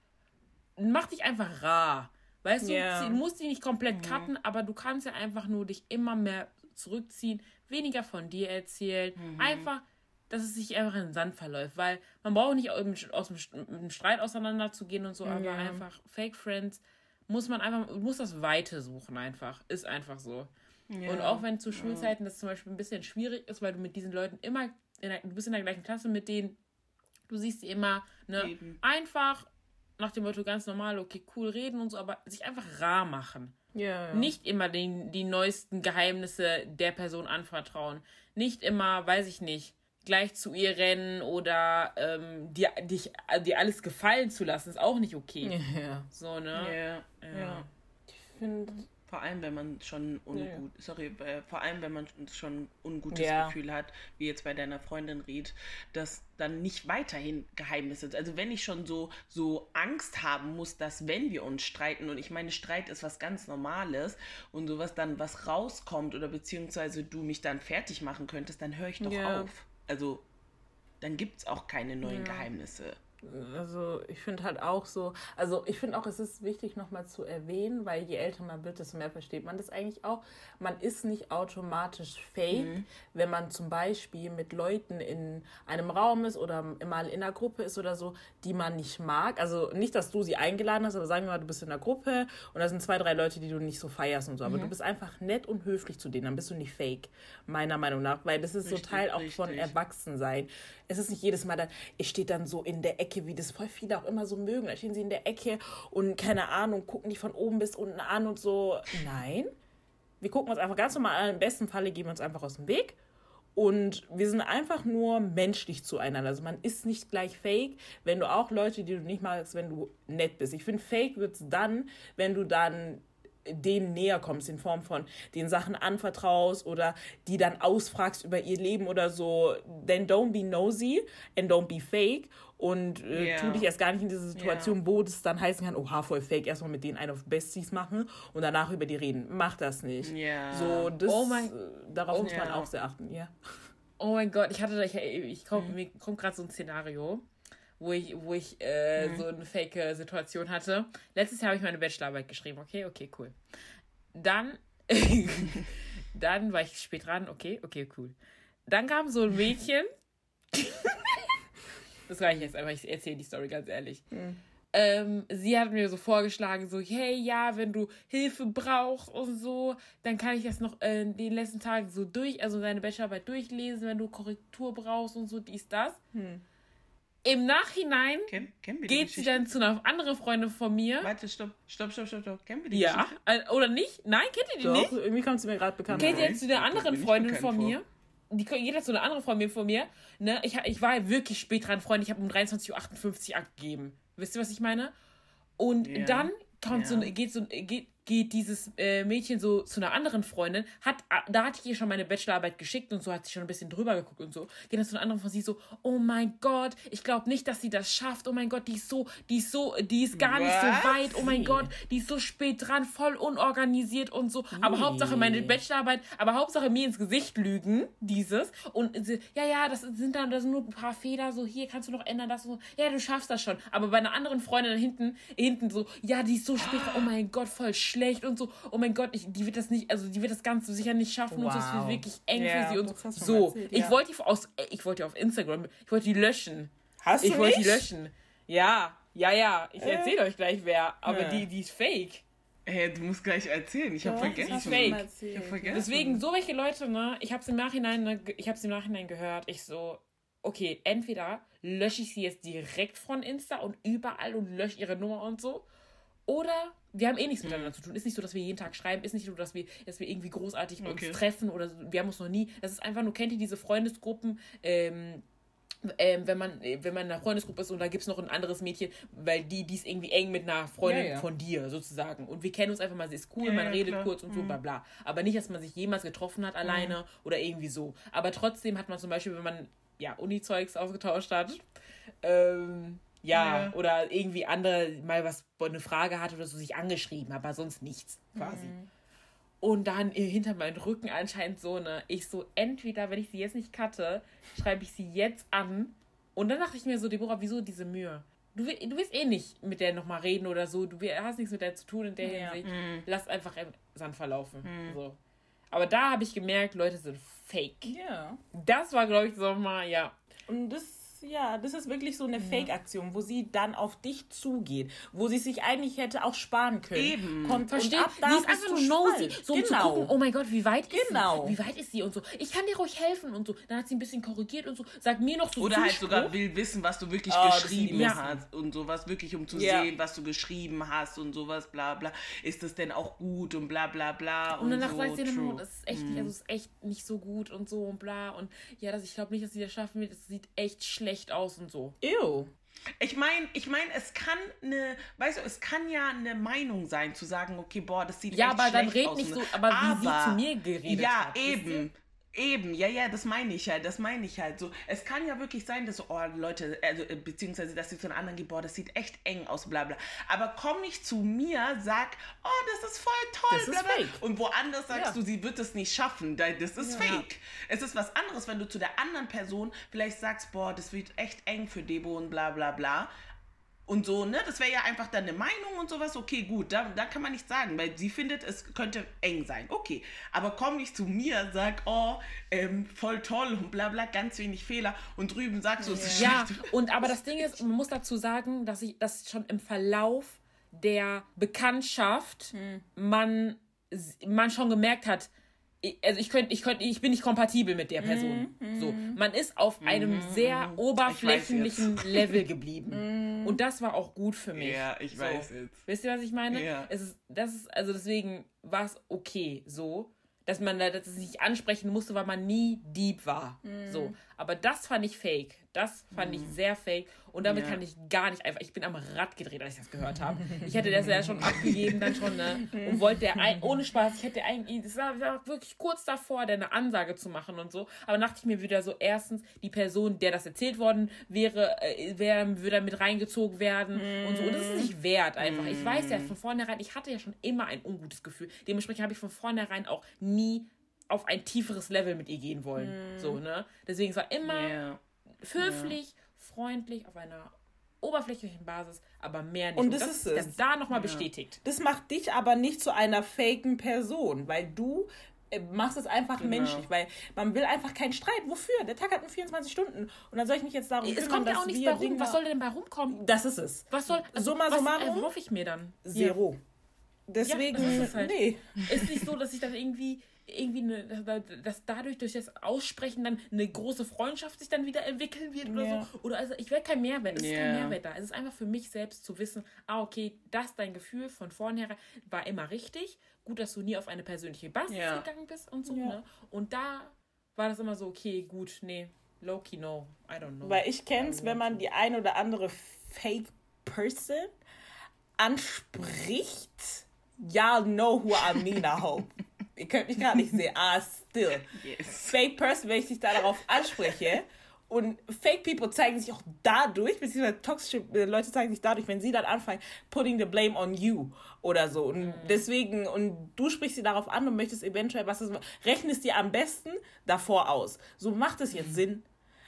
mach dich einfach rar. Weißt yeah. du, du musst dich nicht komplett mhm. cutten, aber du kannst ja einfach nur dich immer mehr zurückziehen, weniger von dir erzählen. Mhm. Einfach, dass es sich einfach in den Sand verläuft, weil man braucht nicht aus dem, Streit auseinanderzugehen und so, aber ja. einfach Fake Friends muss man einfach, muss das Weite suchen einfach. Ist einfach so. Ja. Und auch wenn zu Schulzeiten das zum Beispiel ein bisschen schwierig ist, weil du mit diesen Leuten immer, der, du bist in der gleichen Klasse mit denen, du siehst sie immer, ne, einfach nach dem Motto ganz normal, okay, cool reden und so, aber sich einfach rar machen. Ja, ja. Nicht immer den, die neuesten Geheimnisse der Person anvertrauen. Nicht immer, weiß ich nicht, gleich zu ihr rennen oder ähm, dir, dich, dir alles gefallen zu lassen, ist auch nicht okay. Ja. So, ne? Ja. ja. Ich finde, Vor allem, wenn man schon ungut, ja, ja. sorry, äh, vor allem, wenn man schon ein ungutes ja. Gefühl hat, wie jetzt bei deiner Freundin Ried, dass dann nicht weiterhin Geheimnisse. Also wenn ich schon so, so Angst haben muss, dass wenn wir uns streiten, und ich meine, Streit ist was ganz Normales und sowas dann was rauskommt oder beziehungsweise du mich dann fertig machen könntest, dann höre ich doch auf. Also dann gibt es auch keine neuen Geheimnisse also ich finde halt auch so, also ich finde auch, es ist wichtig nochmal zu erwähnen, weil je älter man wird, desto mehr versteht man das eigentlich auch. Man ist nicht automatisch fake, mhm. wenn man zum Beispiel mit Leuten in einem Raum ist oder mal in einer Gruppe ist oder so, die man nicht mag. Also nicht, dass du sie eingeladen hast, aber sagen wir mal, du bist in einer Gruppe und da sind zwei, drei Leute, die du nicht so feierst und so, aber mhm. du bist einfach nett und höflich zu denen, dann bist du nicht fake, meiner Meinung nach, weil das ist richtig, so Teil auch richtig. von Erwachsensein. Es ist nicht jedes Mal dann, ich stehe dann so in der Ecke, wie das voll viele auch immer so mögen. Da stehen sie in der Ecke und keine Ahnung, gucken die von oben bis unten an und so. Nein. Wir gucken uns einfach ganz normal an. Im besten Falle gehen wir uns einfach aus dem Weg. Und wir sind einfach nur menschlich zueinander. Also man ist nicht gleich fake, wenn du auch Leute, die du nicht magst, wenn du nett bist. Ich finde, fake wird es dann, wenn du dann denen näher kommst in Form von den Sachen anvertraust oder die dann ausfragst über ihr Leben oder so, then don't be nosy and don't be fake und äh, yeah. tu dich erst gar nicht in diese Situation, yeah. wo es dann heißen kann, oha, voll fake, erstmal mit denen einen auf Besties machen und danach über die reden. Mach das nicht. Yeah. So, das, oh mein, darauf oh, muss man auch sehr achten, ja. Oh mein Gott, ich hatte, ich, ich komm, mhm. mir kommt gerade so ein Szenario wo ich, wo ich äh, mhm. so eine fake Situation hatte. Letztes Jahr habe ich meine Bachelorarbeit geschrieben. Okay, okay, cool. Dann, dann war ich spät dran. Okay, okay, cool. Dann kam so ein Mädchen. das reicht jetzt einfach. Ich erzähle die Story ganz ehrlich. Mhm. Ähm, sie hat mir so vorgeschlagen, so, hey, ja, wenn du Hilfe brauchst und so, dann kann ich das noch äh, in den letzten Tagen so durch, also deine Bachelorarbeit durchlesen, wenn du Korrektur brauchst und so, dies, das. Hm. Im Nachhinein Ken, geht sie dann zu einer anderen Freundin von mir. Warte, stopp, stopp, stopp, stopp, stopp. Kennen wir die Ja, Geschichte? oder nicht? Nein, kennt ihr die Doch, nicht? irgendwie kommt sie mir gerade bekannt vor. Geht jetzt zu der anderen Freundin von mir. Die geht jetzt zu einer anderen Freundin von mir. Ne? Ich, ich war wirklich spät dran, Freunde. Ich habe um 23.58 Uhr abgegeben. Wisst ihr, was ich meine? Und yeah. dann kommt yeah. so, geht so, geht, geht dieses äh, Mädchen so zu einer anderen Freundin, hat, äh, da hatte ich ihr schon meine Bachelorarbeit geschickt und so hat sie schon ein bisschen drüber geguckt und so. Geht dann zu einer anderen von sie so, oh mein Gott, ich glaube nicht, dass sie das schafft. Oh mein Gott, die ist so, die ist so, die ist gar Was? nicht so weit. Oh mein Gott, die ist so spät dran, voll unorganisiert und so. Aber Hauptsache meine Bachelorarbeit, aber Hauptsache mir ins Gesicht lügen, dieses. Und sie, ja, ja, das sind dann, das sind nur ein paar Fehler, so hier kannst du noch ändern, das so. Ja, du schaffst das schon. Aber bei einer anderen Freundin hinten, hinten so, ja, die ist so spät, oh mein Gott, voll schlimm schlecht und so. Oh mein Gott, ich, die wird das nicht, also die wird das Ganze sicher nicht schaffen wow. und so. Es wird wirklich eng yeah, für sie und so. Erzählt, ich ja. wollte die aus, ich wollte die auf Instagram, ich wollte die löschen. Hast du Ich wollte die löschen. Ja, ja, ja. Ich äh. erzähle euch gleich wer, aber ja. die, die ist fake. Hey, du musst gleich erzählen. Ich habe vergessen. Die ist fake. Ich hab vergessen. Deswegen, so welche Leute, ne? Ich habe es im Nachhinein, ne, ich habe im Nachhinein gehört. Ich so, okay, entweder lösche ich sie jetzt direkt von Insta und überall und lösche ihre Nummer und so. Oder wir haben eh nichts miteinander zu tun. Ist nicht so, dass wir jeden Tag schreiben, ist nicht so, dass wir, dass wir irgendwie großartig okay. uns treffen oder so. wir haben uns noch nie. Das ist einfach nur, kennt ihr diese Freundesgruppen, ähm, ähm, wenn man wenn man in einer Freundesgruppe ist und da gibt es noch ein anderes Mädchen, weil die, die ist irgendwie eng mit einer Freundin ja, ja. von dir sozusagen. Und wir kennen uns einfach mal, sie ist cool, ja, man redet klar. kurz und so, mhm. bla bla. Aber nicht, dass man sich jemals getroffen hat alleine mhm. oder irgendwie so. Aber trotzdem hat man zum Beispiel, wenn man ja Uni-Zeugs ausgetauscht hat, ähm, ja, ja, oder irgendwie andere mal was, eine Frage hatte oder so, sich angeschrieben, aber sonst nichts quasi. Mhm. Und dann hinter meinem Rücken anscheinend so eine, ich so, entweder, wenn ich sie jetzt nicht cutte, schreibe ich sie jetzt an. Und dann dachte ich mir so, Deborah, wieso diese Mühe? Du, du willst eh nicht mit der nochmal reden oder so, du hast nichts mit der zu tun in der ja. Hinsicht. Mhm. Lass einfach im Sand verlaufen. Mhm. So. Aber da habe ich gemerkt, Leute sind fake. Ja. Das war, glaube ich, so mal, ja. Und das ja, das ist wirklich so eine ja. Fake-Aktion, wo sie dann auf dich zugeht, wo sie sich eigentlich hätte auch sparen können. Eben. Kommt Versteht? Und ab da sie ist einfach nur nosy, so genau. um zu genau. gucken, oh mein Gott, wie weit genau. ist sie? Wie weit ist sie und so. Ich kann dir ruhig helfen und so. Dann hat sie ein bisschen korrigiert und so. Sag mir noch so Oder halt sogar will wissen, was du wirklich oh, geschrieben ja. hast und sowas wirklich, um zu ja. sehen, was du geschrieben hast und sowas, bla bla. Ist das denn auch gut und bla bla bla und, und danach so, sagt sie dann, oh, das ist echt, mm. nicht, also ist echt nicht so gut und so und bla und ja, das, ich glaube nicht, dass sie das schaffen wird. Es sieht echt schlecht aus und so. Ew. Ich meine, ich meine, es kann eine, weißt du, es kann ja eine Meinung sein, zu sagen, okay, boah, das sieht ja, echt aber dann schlecht red aus. nicht so, aber wie sie aber- zu mir geredet Ja, hat, wisst eben. Eben, ja, ja, das meine ich halt, das meine ich halt so. Es kann ja wirklich sein, dass so, oh, Leute, also, äh, beziehungsweise, dass sie zu den anderen geht, boah, das sieht echt eng aus, bla, bla. Aber komm nicht zu mir, sag, oh, das ist voll toll, Das bla, bla. fake. Und woanders sagst Ja. du, sie wird es nicht schaffen, da- das ist Ja. fake. Es ist was anderes, wenn du zu der anderen Person vielleicht sagst, boah, das wird echt eng für Debo und bla, bla, bla. Und so, ne? Das wäre ja einfach dann eine Meinung und sowas. Okay, gut, da, da kann man nichts sagen, weil sie findet, es könnte eng sein. Okay, aber komm nicht zu mir, sag, oh, ähm, voll toll und bla bla, ganz wenig Fehler. Und drüben sagst du, es ist Ja, schlecht. und aber das Ding ist, man muss dazu sagen, dass ich das schon im Verlauf der Bekanntschaft man, man schon gemerkt hat, also ich könnte, ich könnte, ich bin nicht kompatibel mit der Person. So, man ist auf einem sehr oberflächlichen Level geblieben. Und das war auch gut für mich. Ja, ich so. weiß jetzt. Wisst ihr, was ich meine? Ja. Es ist, das ist, also deswegen war es okay so, dass man da das nicht ansprechen musste, weil man nie deep war. Mhm. So. Aber das fand ich fake. Das fand ich sehr fake. Und damit Ja. kann ich gar nicht einfach. Ich bin am Rad gedreht, als ich das gehört habe. Ich hätte das ja schon abgegeben, dann schon, ne? Und wollte ein, ohne Spaß, ich hätte eigentlich, es war, war wirklich kurz davor, der eine Ansage zu machen und so. Aber dachte ich mir wieder so, erstens, die Person, der das erzählt worden wäre, äh, wär, würde mit reingezogen werden und so. Und das ist nicht wert einfach. Ich weiß ja von vornherein, ich hatte ja schon immer ein ungutes Gefühl. Dementsprechend habe ich von vornherein auch nie auf ein tieferes Level mit ihr gehen wollen. So, ne? Deswegen es war immer Ja. höflich, freundlich, auf einer oberflächlichen Basis, aber mehr nicht. Und das das ist es. da nochmal bestätigt. Das macht dich aber nicht zu einer faken Person, weil du äh, machst es einfach Genau. menschlich, weil man will einfach keinen Streit. Wofür? Der Tag hat nur 24 Stunden und dann soll ich mich jetzt darum Es kümmern, kommt ja auch nichts wir bei rum. Dinge- Was soll denn bei rumkommen? Das ist es. Was soll. Summa was summarum? erhoffe ich mir dann? Zero. Deswegen, Ja, ist es halt. nee. Ist nicht so, dass ich dann irgendwie irgendwie eine, dass dadurch durch das Aussprechen dann eine große Freundschaft sich dann wieder entwickeln wird oder Ja. so. Oder also ich werde kein Mehrwert, es ist kein. Mehrwert da. Es ist einfach für mich selbst zu wissen, ah, okay, das dein Gefühl von vornherein war immer richtig. Gut, dass du nie auf eine persönliche Basis Ja. gegangen bist und so, ne? Und da war das immer so, okay, gut, nee, low-key no, I don't know. Weil ich kenne es, wenn man die ein oder andere Fake Person anspricht. Y'all know who I mean, I hope. Ihr könnt mich gerade nicht sehen. Ah, still. Yes. Fake Person, wenn ich dich da darauf anspreche. Und Fake People zeigen sich auch dadurch, beziehungsweise toxische äh, Leute zeigen sich dadurch, wenn sie dann anfangen, putting the blame on you oder so. Und deswegen, und du sprichst sie darauf an und möchtest eventuell was, rechnest dir am besten davor aus. So macht es jetzt Sinn.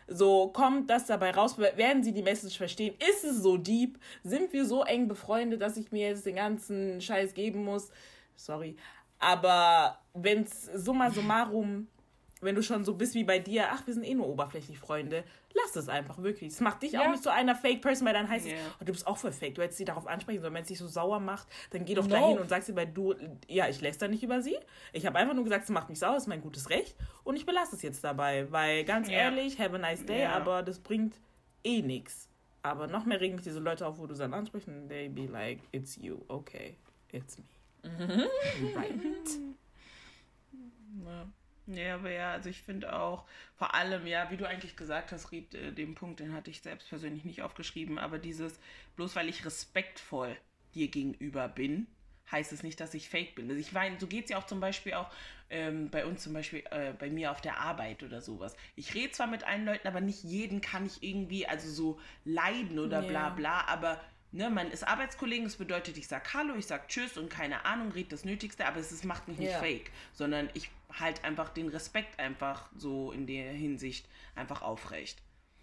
So kommt das dabei raus, werden sie die Message verstehen? Ist es so deep? Sind wir so eng befreundet, dass ich mir jetzt den ganzen Scheiß geben muss? Sorry. Aber wenn es summa summarum, wenn du schon so bist wie bei dir, ach, wir sind eh nur oberflächlich Freunde, lass es einfach wirklich. Es macht dich Ja. auch nicht zu einer Fake-Person, weil dann heißt Ja. es, oh, du bist auch voll fake. Du hättest sie darauf ansprechen sollen. Wenn es dich so sauer macht, dann geh doch No. dahin und sag sie, weil du, ja, ich lässt da nicht über sie. Ich habe einfach nur gesagt, es macht mich sauer, das ist mein gutes Recht. Und ich belasse es jetzt dabei, weil ganz Ja. ehrlich, have a nice day, Ja. aber das bringt eh nichts. Aber noch mehr regen mich diese Leute auf, wo du dann ansprichst und they be like, it's you, okay, it's me. Right. Ja. Ja, aber ja, also ich finde auch, vor allem, ja, wie du eigentlich gesagt hast, Ried, äh, den Punkt, den hatte ich selbst persönlich nicht aufgeschrieben, aber dieses, bloß weil ich respektvoll dir gegenüber bin, heißt es nicht, dass ich fake bin. Also ich meine, so geht es ja auch zum Beispiel auch ähm, bei uns zum Beispiel, äh, bei mir auf der Arbeit oder sowas. Ich rede zwar mit allen Leuten, aber nicht jeden kann ich irgendwie, also so leiden oder Ja. bla bla, aber ne, man ist Arbeitskollegen, das bedeutet, ich sag Hallo, ich sag Tschüss und keine Ahnung, red das Nötigste, aber es ist, macht mich nicht Ja. fake, sondern ich halt einfach den Respekt einfach so in der Hinsicht einfach aufrecht.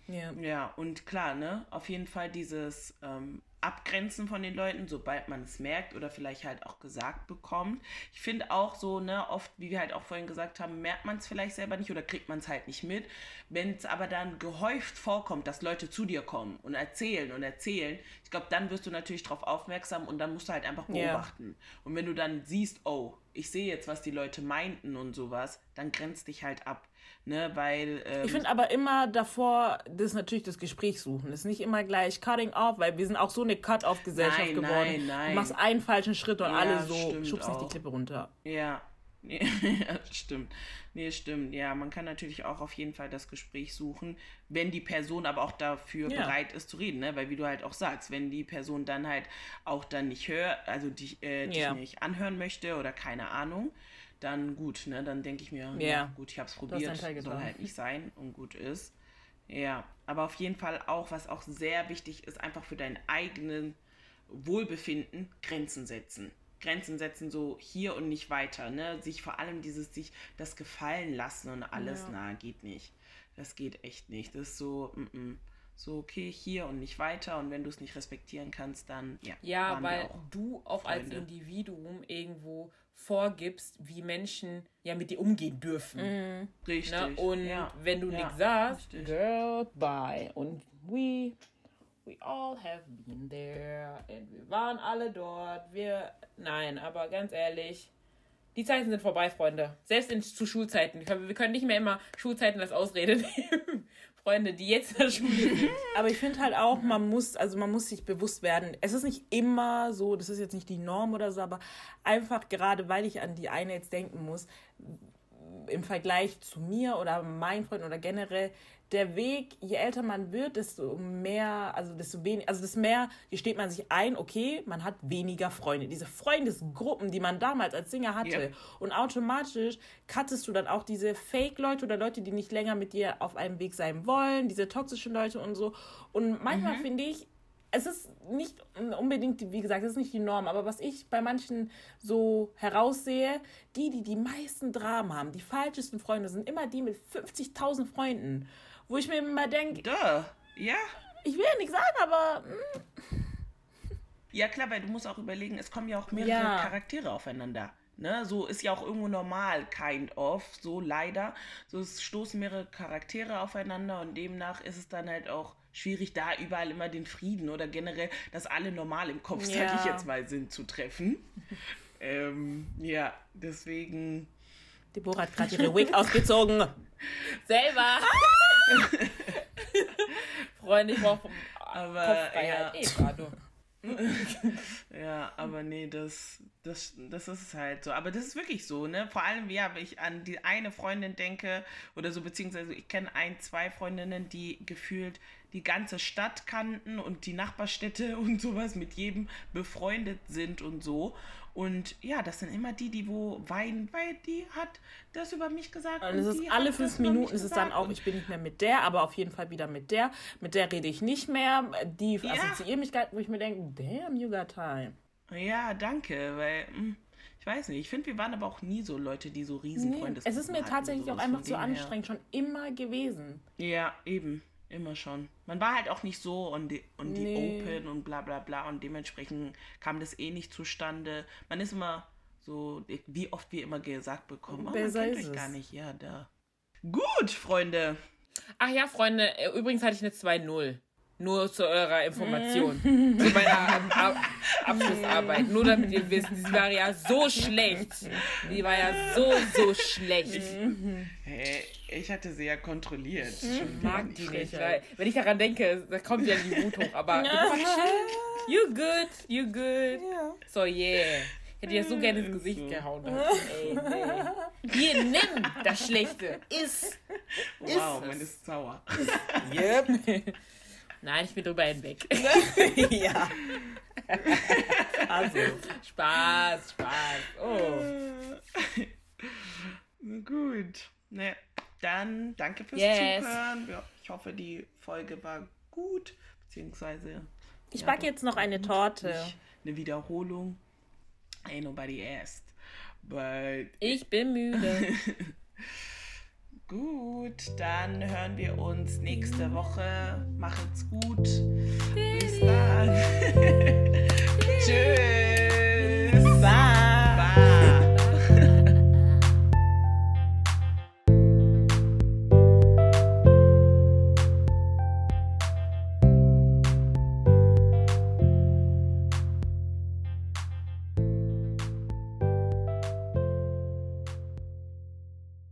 Ja. Ja, und klar, ne, auf jeden Fall dieses ähm, Abgrenzen von den Leuten, sobald man es merkt oder vielleicht halt auch gesagt bekommt. Ich finde auch so, ne, oft, wie wir halt auch vorhin gesagt haben, merkt man es vielleicht selber nicht oder kriegt man es halt nicht mit. Wenn es aber dann gehäuft vorkommt, dass Leute zu dir kommen und erzählen und erzählen, ich glaube, dann wirst du natürlich darauf aufmerksam und dann musst du halt einfach Ja. beobachten. Und wenn du dann siehst, oh, ich sehe jetzt, was die Leute meinten und sowas, dann grenzt dich halt ab. Ne, weil. Ähm, Ich finde aber immer davor, das ist natürlich das Gespräch suchen. Das ist nicht immer gleich cutting off, weil wir sind auch so eine Cut-off-Gesellschaft geworden. nein, nein. Du machst einen falschen Schritt und Ja, alle so schubst nicht die. Klippe runter. Ja, ja, stimmt. Nee, stimmt. Ja, man kann natürlich auch auf jeden Fall das Gespräch suchen, wenn die Person aber auch dafür ja. bereit ist zu reden, ne? Weil wie du halt auch sagst, wenn die Person dann halt auch dann nicht hört, also dich, äh, dich ja. nicht anhören möchte oder keine Ahnung, dann gut, ne? Dann denke ich mir, ja, gut, ich habe es probiert, soll halt nicht sein und gut ist. Ja, aber auf jeden Fall auch, was auch sehr wichtig ist, einfach für dein eigenen Wohlbefinden Grenzen setzen. Grenzen setzen, so hier und nicht weiter, ne? Sich vor allem dieses, sich das gefallen lassen und alles, ja. na, geht nicht. Das geht echt nicht. Das ist so, mm -mm. So, okay, hier und nicht weiter und wenn du es nicht respektieren kannst, dann, ja. Ja, weil auch du auch Freunde. als Individuum irgendwo vorgibst, wie Menschen ja mit dir umgehen dürfen. Mhm. Richtig. Ne? Und ja. wenn du ja. nichts sagst, Richtig. girl, bye. Und we We all have been there. Und wir waren alle dort. Wir. Nein, aber ganz ehrlich, die Zeiten sind vorbei, Freunde. Selbst in, zu Schulzeiten. Wir können nicht mehr immer Schulzeiten als Ausrede nehmen. Freunde, die jetzt in der Schule sind. Aber ich finde halt auch, man muss, also man muss sich bewusst werden. Es ist nicht immer so, das ist jetzt nicht die Norm oder so, aber einfach gerade, weil ich an die eine jetzt denken muss, im Vergleich zu mir oder meinen Freunden oder generell, der Weg, je älter man wird, desto mehr, also desto weniger, also desto mehr steht man sich ein, okay, man hat weniger Freunde. Diese Freundesgruppen, die man damals als Singer hatte. Yep. Und automatisch cuttest du dann auch diese Fake-Leute oder Leute, die nicht länger mit dir auf einem Weg sein wollen, diese toxischen Leute und so. Und manchmal mhm. finde ich, es ist nicht unbedingt, wie gesagt, es ist nicht die Norm, aber was ich bei manchen so heraussehe, die, die die meisten Dramen haben, die falschesten Freunde, sind immer die mit 50.000 Freunden. Wo ich mir immer denke. Duh. Ja. Ich will ja nichts sagen, aber. Mh. Hm. Ja, klar, weil du musst auch überlegen, es kommen ja auch mehrere ja. Charaktere aufeinander. Ne, so ist ja auch irgendwo normal, kind of, so leider. So es stoßen mehrere Charaktere aufeinander und demnach ist es dann halt auch schwierig, da überall immer den Frieden oder generell, dass alle normal im Kopf, ja. sag ich jetzt mal, sind, zu treffen. ähm, ja, deswegen. Deborah hat gerade ihre Wig ausgezogen. Selber. Freunde, ich brauche aber ja. Eh, ja, aber nee, das, das, das ist halt so. Aber das ist wirklich so, ne? Vor allem, ja, wenn ich an die eine Freundin denke oder so, beziehungsweise ich kenne ein, zwei Freundinnen, die gefühlt die ganze Stadt kannten und die Nachbarstädte und sowas mit jedem befreundet sind und so. Und ja, das sind immer die, die wo weinen, weil die hat das über mich gesagt. Und es ist alle fünf Minuten ist es dann auch, ich bin nicht mehr mit der, aber auf jeden Fall wieder mit der. Mit der rede ich nicht mehr. Die ja. assoziieren mich wo ich mir denke, damn, you got time. Ja, danke, weil hm, ich weiß nicht. Ich finde, wir waren aber auch nie so Leute, die so Riesenfreunde nee, Es ist mir tatsächlich auch einfach zu anstrengend, her. schon immer gewesen. Ja, eben. Immer schon. Man war halt auch nicht so und die, und die nee. Open und bla bla bla und dementsprechend kam das eh nicht zustande. Man ist immer so, wie oft wir immer gesagt bekommen, oh, man kennt euch gar nicht. Ja, da. Gut, Freunde. Ach ja, Freunde, übrigens hatte ich eine 2-0. Nur zu eurer Information. Mm. zu meiner Abschlussarbeit. Nur damit ihr wisst, sie war ja so schlecht. Die war ja so, so schlecht. Hey, ich hatte sie ja kontrolliert. Ich mag die nicht. Weil, wenn ich daran denke, da kommt ja die Wut hoch. Aber you good, you good. So yeah. Ich hätte ja so gerne ins Gesicht so. gehauen. Ey, ey. Hier, nimm das Schlechte. Iss. Wow, man ist sauer. Yep. Nein, ich bin drüber hinweg. ja. Also, Spaß, Spaß. Oh. Gut. Ne, dann danke fürs yes. Zuhören. Ja, ich hoffe, die Folge war gut. Beziehungsweise. Ich ja, backe jetzt noch eine Torte. Eine Wiederholung. Ain't nobody asked. But ich bin müde. Gut, dann hören wir uns nächste Woche. Macht's gut. Bis dann. Tschüss. Bye.